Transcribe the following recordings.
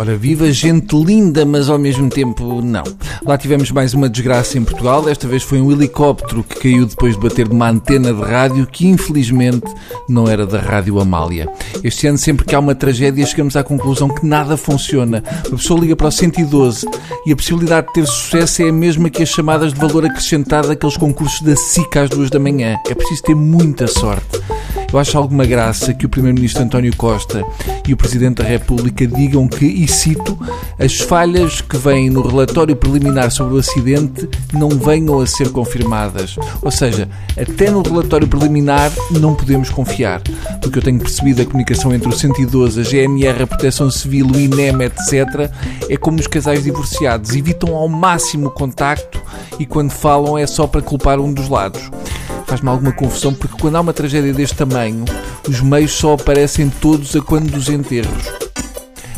Ora, viva gente linda, mas ao mesmo tempo não. Lá tivemos mais uma desgraça em Portugal. Desta vez foi um helicóptero que caiu depois de bater numa antena de rádio que infelizmente não era da Rádio Amália. Este ano, sempre que há uma tragédia, chegamos à conclusão que nada funciona. Uma pessoa liga para o 112 e a possibilidade de ter sucesso é a mesma que as chamadas de valor acrescentado daqueles concursos da SICA às duas da manhã. É preciso ter muita sorte. Eu acho alguma graça que o Primeiro-Ministro António Costa e o Presidente da República digam que, e cito, as falhas que vêm no relatório preliminar sobre o acidente não venham a ser confirmadas. Ou seja, até no relatório preliminar não podemos confiar. Do que eu tenho percebido, a comunicação entre o 112, a GNR, a Proteção Civil, o INEM, etc., é como os casais divorciados. Evitam ao máximo o contacto e quando falam é só para culpar um dos lados faz-me alguma confusão porque quando há uma tragédia deste tamanho, os meios só aparecem todos a quando dos enterros.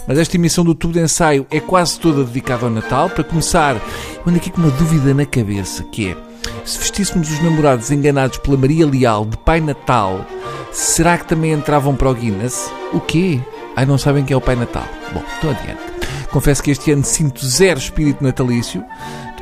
Mas esta emissão do tubo de ensaio é quase toda dedicada ao Natal. Para começar, eu ando aqui com uma dúvida na cabeça, que é, se vestíssemos os namorados enganados pela Maria Leal de Pai Natal, será que também entravam para o Guinness? O quê? Ai, não sabem quem é o Pai Natal. Bom, então adiante. Confesso que este ano sinto zero espírito natalício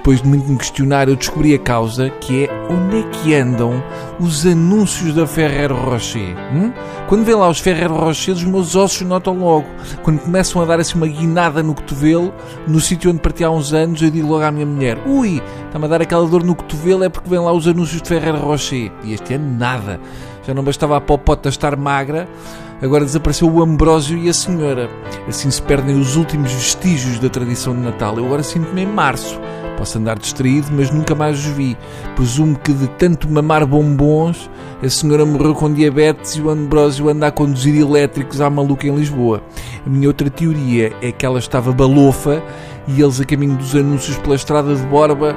depois de muito me questionar, eu descobri a causa, que é onde é que andam os anúncios da Ferrero Rocher. Hum? Quando vê lá os Ferrero Rocher, os meus ossos notam logo. Quando começam a dar assim uma guinada no cotovelo, no sítio onde parti há uns anos, eu digo logo à minha mulher: Ui, está-me a dar aquela dor no cotovelo, é porque vêm lá os anúncios de Ferrero Rocher. E este ano nada. Já não bastava a popota estar magra, agora desapareceu o Ambrósio e a Senhora. Assim se perdem os últimos vestígios da tradição de Natal. Eu agora sinto-me em março. Posso andar distraído, mas nunca mais os vi. Presumo que de tanto mamar bombons, a senhora morreu com diabetes e o Ambrósio anda a conduzir elétricos à maluca em Lisboa. A minha outra teoria é que ela estava balofa e eles a caminho dos anúncios pela estrada de Borba.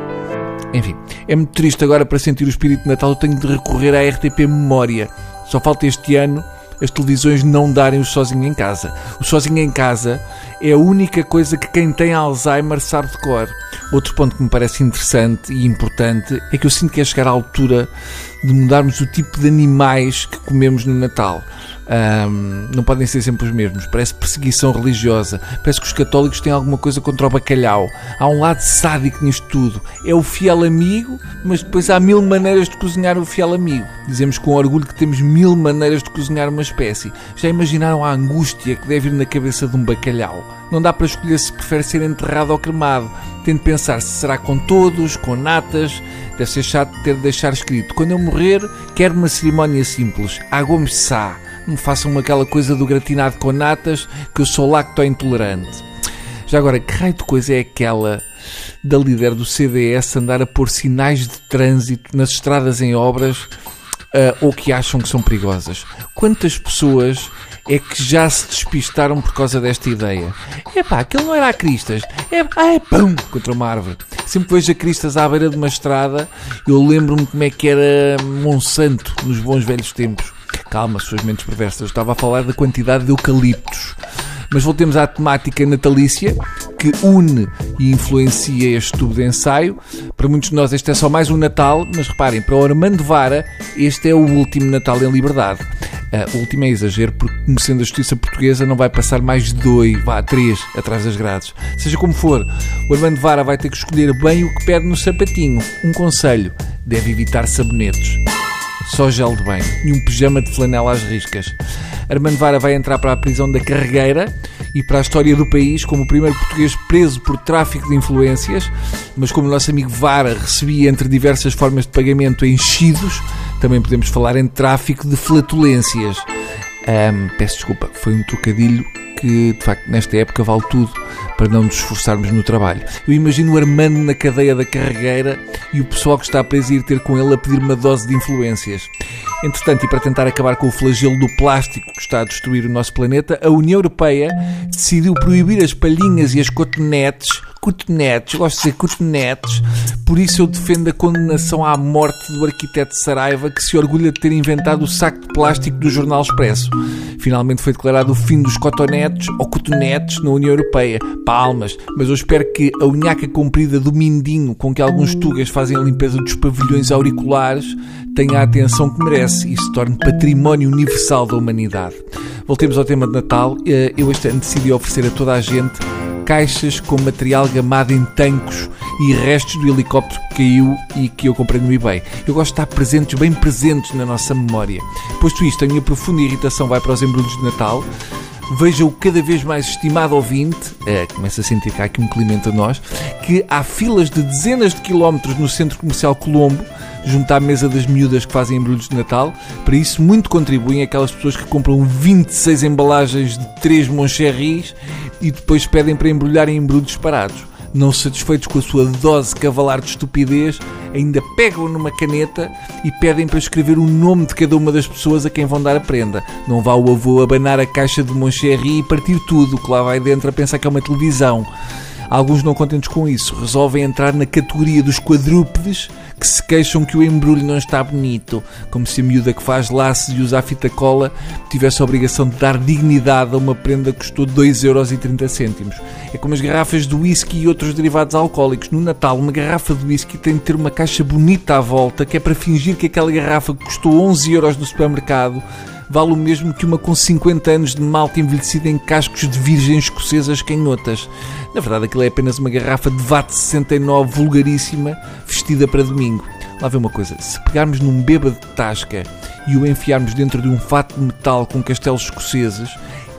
Enfim, é muito triste agora para sentir o espírito de Natal. Eu tenho de recorrer à RTP Memória. Só falta este ano as televisões não darem o sozinho em casa. O sozinho em casa é a única coisa que quem tem Alzheimer sabe de cor. Outro ponto que me parece interessante e importante é que eu sinto que é chegar à altura de mudarmos o tipo de animais que comemos no Natal. Um, não podem ser sempre os mesmos. Parece perseguição religiosa. Parece que os católicos têm alguma coisa contra o bacalhau. Há um lado sádico nisto tudo. É o fiel amigo, mas depois há mil maneiras de cozinhar o fiel amigo. Dizemos com orgulho que temos mil maneiras de cozinhar uma espécie. Já imaginaram a angústia que deve ir na cabeça de um bacalhau? Não dá para escolher se prefere ser enterrado ou cremado. Tem de pensar se será com todos, com natas. Deve ser chato ter de deixar escrito: quando eu morrer, quero uma cerimónia simples. Água-me sá me façam aquela coisa do gratinado com natas, que eu sou lacto-intolerante. Já agora, que raio de coisa é aquela da líder do CDS andar a pôr sinais de trânsito nas estradas em obras uh, ou que acham que são perigosas? Quantas pessoas é que já se despistaram por causa desta ideia? É pá, aquilo não era a Cristas. É, ah, é pão contra uma árvore. Sempre vejo a Cristas à beira de uma estrada, eu lembro-me como é que era Monsanto nos bons velhos tempos. Calma, suas mentes perversas. estava a falar da quantidade de eucaliptos. Mas voltemos à temática natalícia que une e influencia este tubo de ensaio. Para muitos de nós este é só mais um Natal, mas reparem, para o Armando Vara este é o último Natal em liberdade. Uh, o último é exagero, porque conhecendo a justiça portuguesa não vai passar mais de dois, vá, três atrás das grades. Seja como for, o Armando Vara vai ter que escolher bem o que pede no sapatinho. Um conselho, deve evitar sabonetes só gel de banho e um pijama de flanela às riscas. Armando Vara vai entrar para a prisão da Carregueira e para a história do país como o primeiro português preso por tráfico de influências, mas como o nosso amigo Vara recebia entre diversas formas de pagamento enchidos, também podemos falar em tráfico de flatulências. Um, peço desculpa, foi um trocadilho que, de facto, nesta época vale tudo para não nos esforçarmos no trabalho. Eu imagino o Armando na cadeia da carregueira e o pessoal que está preso ir ter com ele a pedir uma dose de influências. Entretanto, e para tentar acabar com o flagelo do plástico que está a destruir o nosso planeta, a União Europeia decidiu proibir as palhinhas e as cotonetes cotonetes, gosto de dizer cotonetes, por isso eu defendo a condenação à morte do arquiteto Saraiva que se orgulha de ter inventado o saco de plástico do Jornal Expresso. Finalmente foi declarado o fim dos cotonetes ou cotonetes na União Europeia. Palmas, mas eu espero que a unhaca comprida do mindinho com que alguns tugas fazem a limpeza dos pavilhões auriculares tenha a atenção que merece e se torne património universal da humanidade. Voltemos ao tema de Natal. Eh, eu este ano decidi oferecer a toda a gente caixas com material gamado em tancos e restos do helicóptero que caiu e que eu comprei no eBay. Eu gosto de estar presentes, bem presentes na nossa memória. Posto isto, a minha profunda irritação vai para os embrulhos de Natal. Veja-o cada vez mais estimado ouvinte, é, começa a sentir cá aqui um clima entre nós, que há filas de dezenas de quilómetros no Centro Comercial Colombo junto à mesa das miúdas que fazem embrulhos de Natal. Para isso, muito contribuem aquelas pessoas que compram 26 embalagens de 3 Moncherries e depois pedem para embrulhar em embrulhos parados. Não satisfeitos com a sua dose cavalar de estupidez, ainda pegam numa caneta e pedem para escrever o nome de cada uma das pessoas a quem vão dar a prenda. Não vá o avô abanar a caixa de Moncherry e partir tudo que lá vai dentro a pensar que é uma televisão. Alguns não contentes com isso, resolvem entrar na categoria dos quadrúpedes que se queixam que o embrulho não está bonito, como se a miúda que faz laços e usa a fita cola tivesse a obrigação de dar dignidade a uma prenda que custou 2,30€. É como as garrafas de whisky e outros derivados alcoólicos. No Natal, uma garrafa de whisky tem de ter uma caixa bonita à volta, que é para fingir que aquela garrafa que custou 11 euros no supermercado vale o mesmo que uma com 50 anos de malta envelhecida em cascos de virgens escocesas canhotas. Na verdade, aquilo é apenas uma garrafa de VAT 69 vulgaríssima, vestida para domingo. Lá vê uma coisa, se pegarmos num bêbado de tasca e o enfiarmos dentro de um fato de metal com castelos escoceses,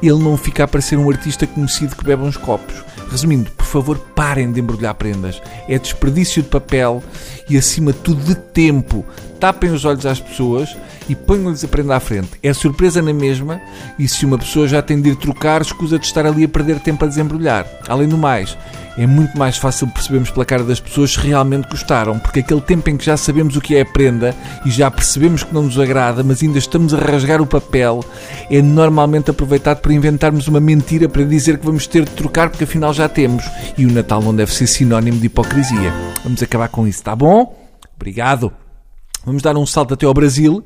ele não fica a parecer um artista conhecido que bebe uns copos. Resumindo, por favor, parem de embrulhar prendas. É desperdício de papel e, acima de tudo, de tempo. Tapem os olhos às pessoas e ponham-lhes a prenda à frente. É surpresa na mesma e se uma pessoa já tem de ir trocar, escusa de estar ali a perder tempo a desembrulhar. Além do mais, é muito mais fácil percebermos pela cara das pessoas se realmente gostaram, porque aquele tempo em que já sabemos o que é a prenda e já percebemos que não nos agrada, mas ainda estamos a rasgar o papel, é normalmente aproveitado para inventarmos uma mentira para dizer que vamos ter de trocar porque afinal já temos. E o Natal não deve ser sinónimo de hipocrisia. Vamos acabar com isso, tá bom? Obrigado. Vamos dar um salto até ao Brasil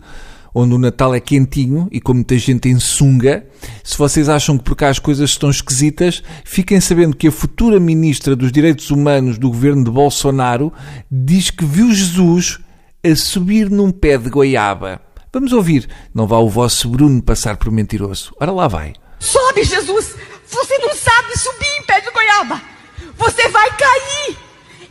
onde o Natal é quentinho e com muita gente em sunga. Se vocês acham que por cá as coisas estão esquisitas, fiquem sabendo que a futura Ministra dos Direitos Humanos do governo de Bolsonaro diz que viu Jesus a subir num pé de goiaba. Vamos ouvir. Não vá o vosso Bruno passar por mentiroso. Ora lá vai. Sobe, Jesus! Você não sabe subir em pé de goiaba! Você vai cair!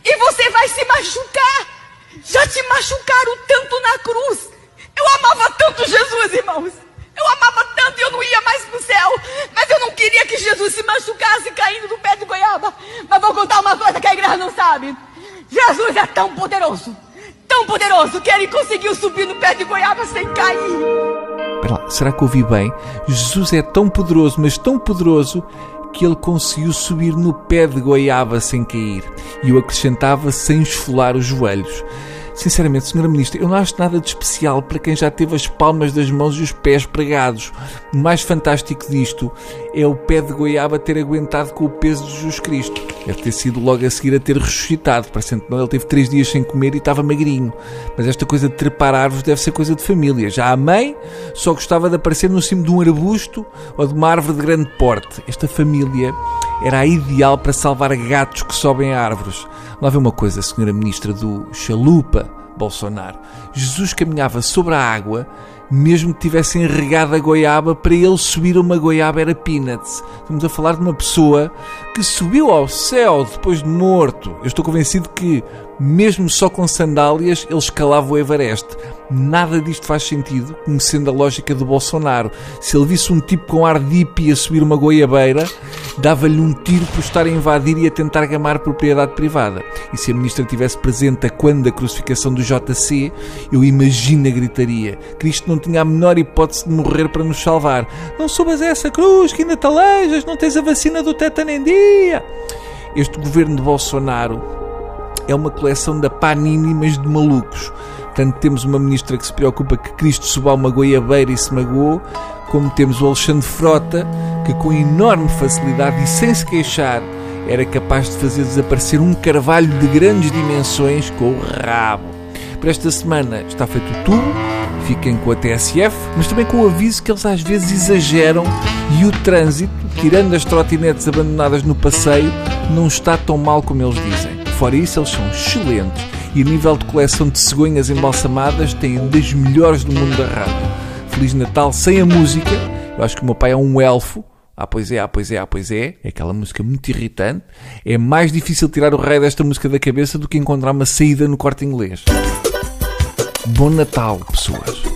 E você vai se machucar! Já te machucaram tanto na cruz! Eu amava tanto Jesus, irmãos. Eu amava tanto e eu não ia mais pro céu. Mas eu não queria que Jesus se machucasse caindo do pé de goiaba. Mas vou contar uma coisa que a igreja não sabe. Jesus é tão poderoso, tão poderoso, que ele conseguiu subir no pé de goiaba sem cair. Lá, será que ouvi bem? Jesus é tão poderoso, mas tão poderoso que ele conseguiu subir no pé de goiaba sem cair. E eu acrescentava sem esfolar os joelhos. Sinceramente, Senhora Ministra, eu não acho nada de especial para quem já teve as palmas das mãos e os pés pregados. O mais fantástico disto é o pé de goiaba ter aguentado com o peso de Jesus Cristo. Deve ter sido logo a seguir a ter ressuscitado. Parecendo que ele teve três dias sem comer e estava magrinho. Mas esta coisa de trepar árvores deve ser coisa de família. Já a mãe só gostava de aparecer no cimo de um arbusto ou de uma árvore de grande porte. Esta família era a ideal para salvar gatos que sobem a árvores. Lá vê uma coisa, senhora ministra do Chalupa, Bolsonaro. Jesus caminhava sobre a água, mesmo que tivessem regado a goiaba, para ele subir uma goiaba era peanuts. Estamos a falar de uma pessoa que subiu ao céu depois de morto. Eu estou convencido que mesmo só com sandálias, ele escalava o Everest. Nada disto faz sentido, conhecendo a lógica do Bolsonaro. Se ele visse um tipo com ar de a subir uma goiabeira, dava-lhe um tiro por estar a invadir e a tentar gamar propriedade privada. E se a ministra estivesse presente a quando da crucificação do JC, eu imagino a gritaria. Cristo não tinha a menor hipótese de morrer para nos salvar. Não subas essa cruz, que ainda te alejas, não tens a vacina do tétano em dia. Este governo de Bolsonaro é uma coleção da Panini, mas de malucos. Tanto temos uma ministra que se preocupa que Cristo suba uma goiabeira e se magoou, como temos o Alexandre Frota, que com enorme facilidade e sem se queixar era capaz de fazer desaparecer um carvalho de grandes dimensões com o rabo. Para esta semana está feito tudo. Fiquem com a TSF, mas também com o aviso que eles às vezes exageram e o trânsito, tirando as trotinetes abandonadas no passeio, não está tão mal como eles dizem. Fora isso, eles são excelentes e a nível de coleção de cegonhas embalsamadas têm das melhores do mundo da rádio. Feliz Natal sem a música. Eu acho que o meu pai é um elfo. Ah, pois é, ah, pois é, ah, pois é. É aquela música muito irritante. É mais difícil tirar o rei desta música da cabeça do que encontrar uma saída no corte inglês. Bom Natal, pessoas.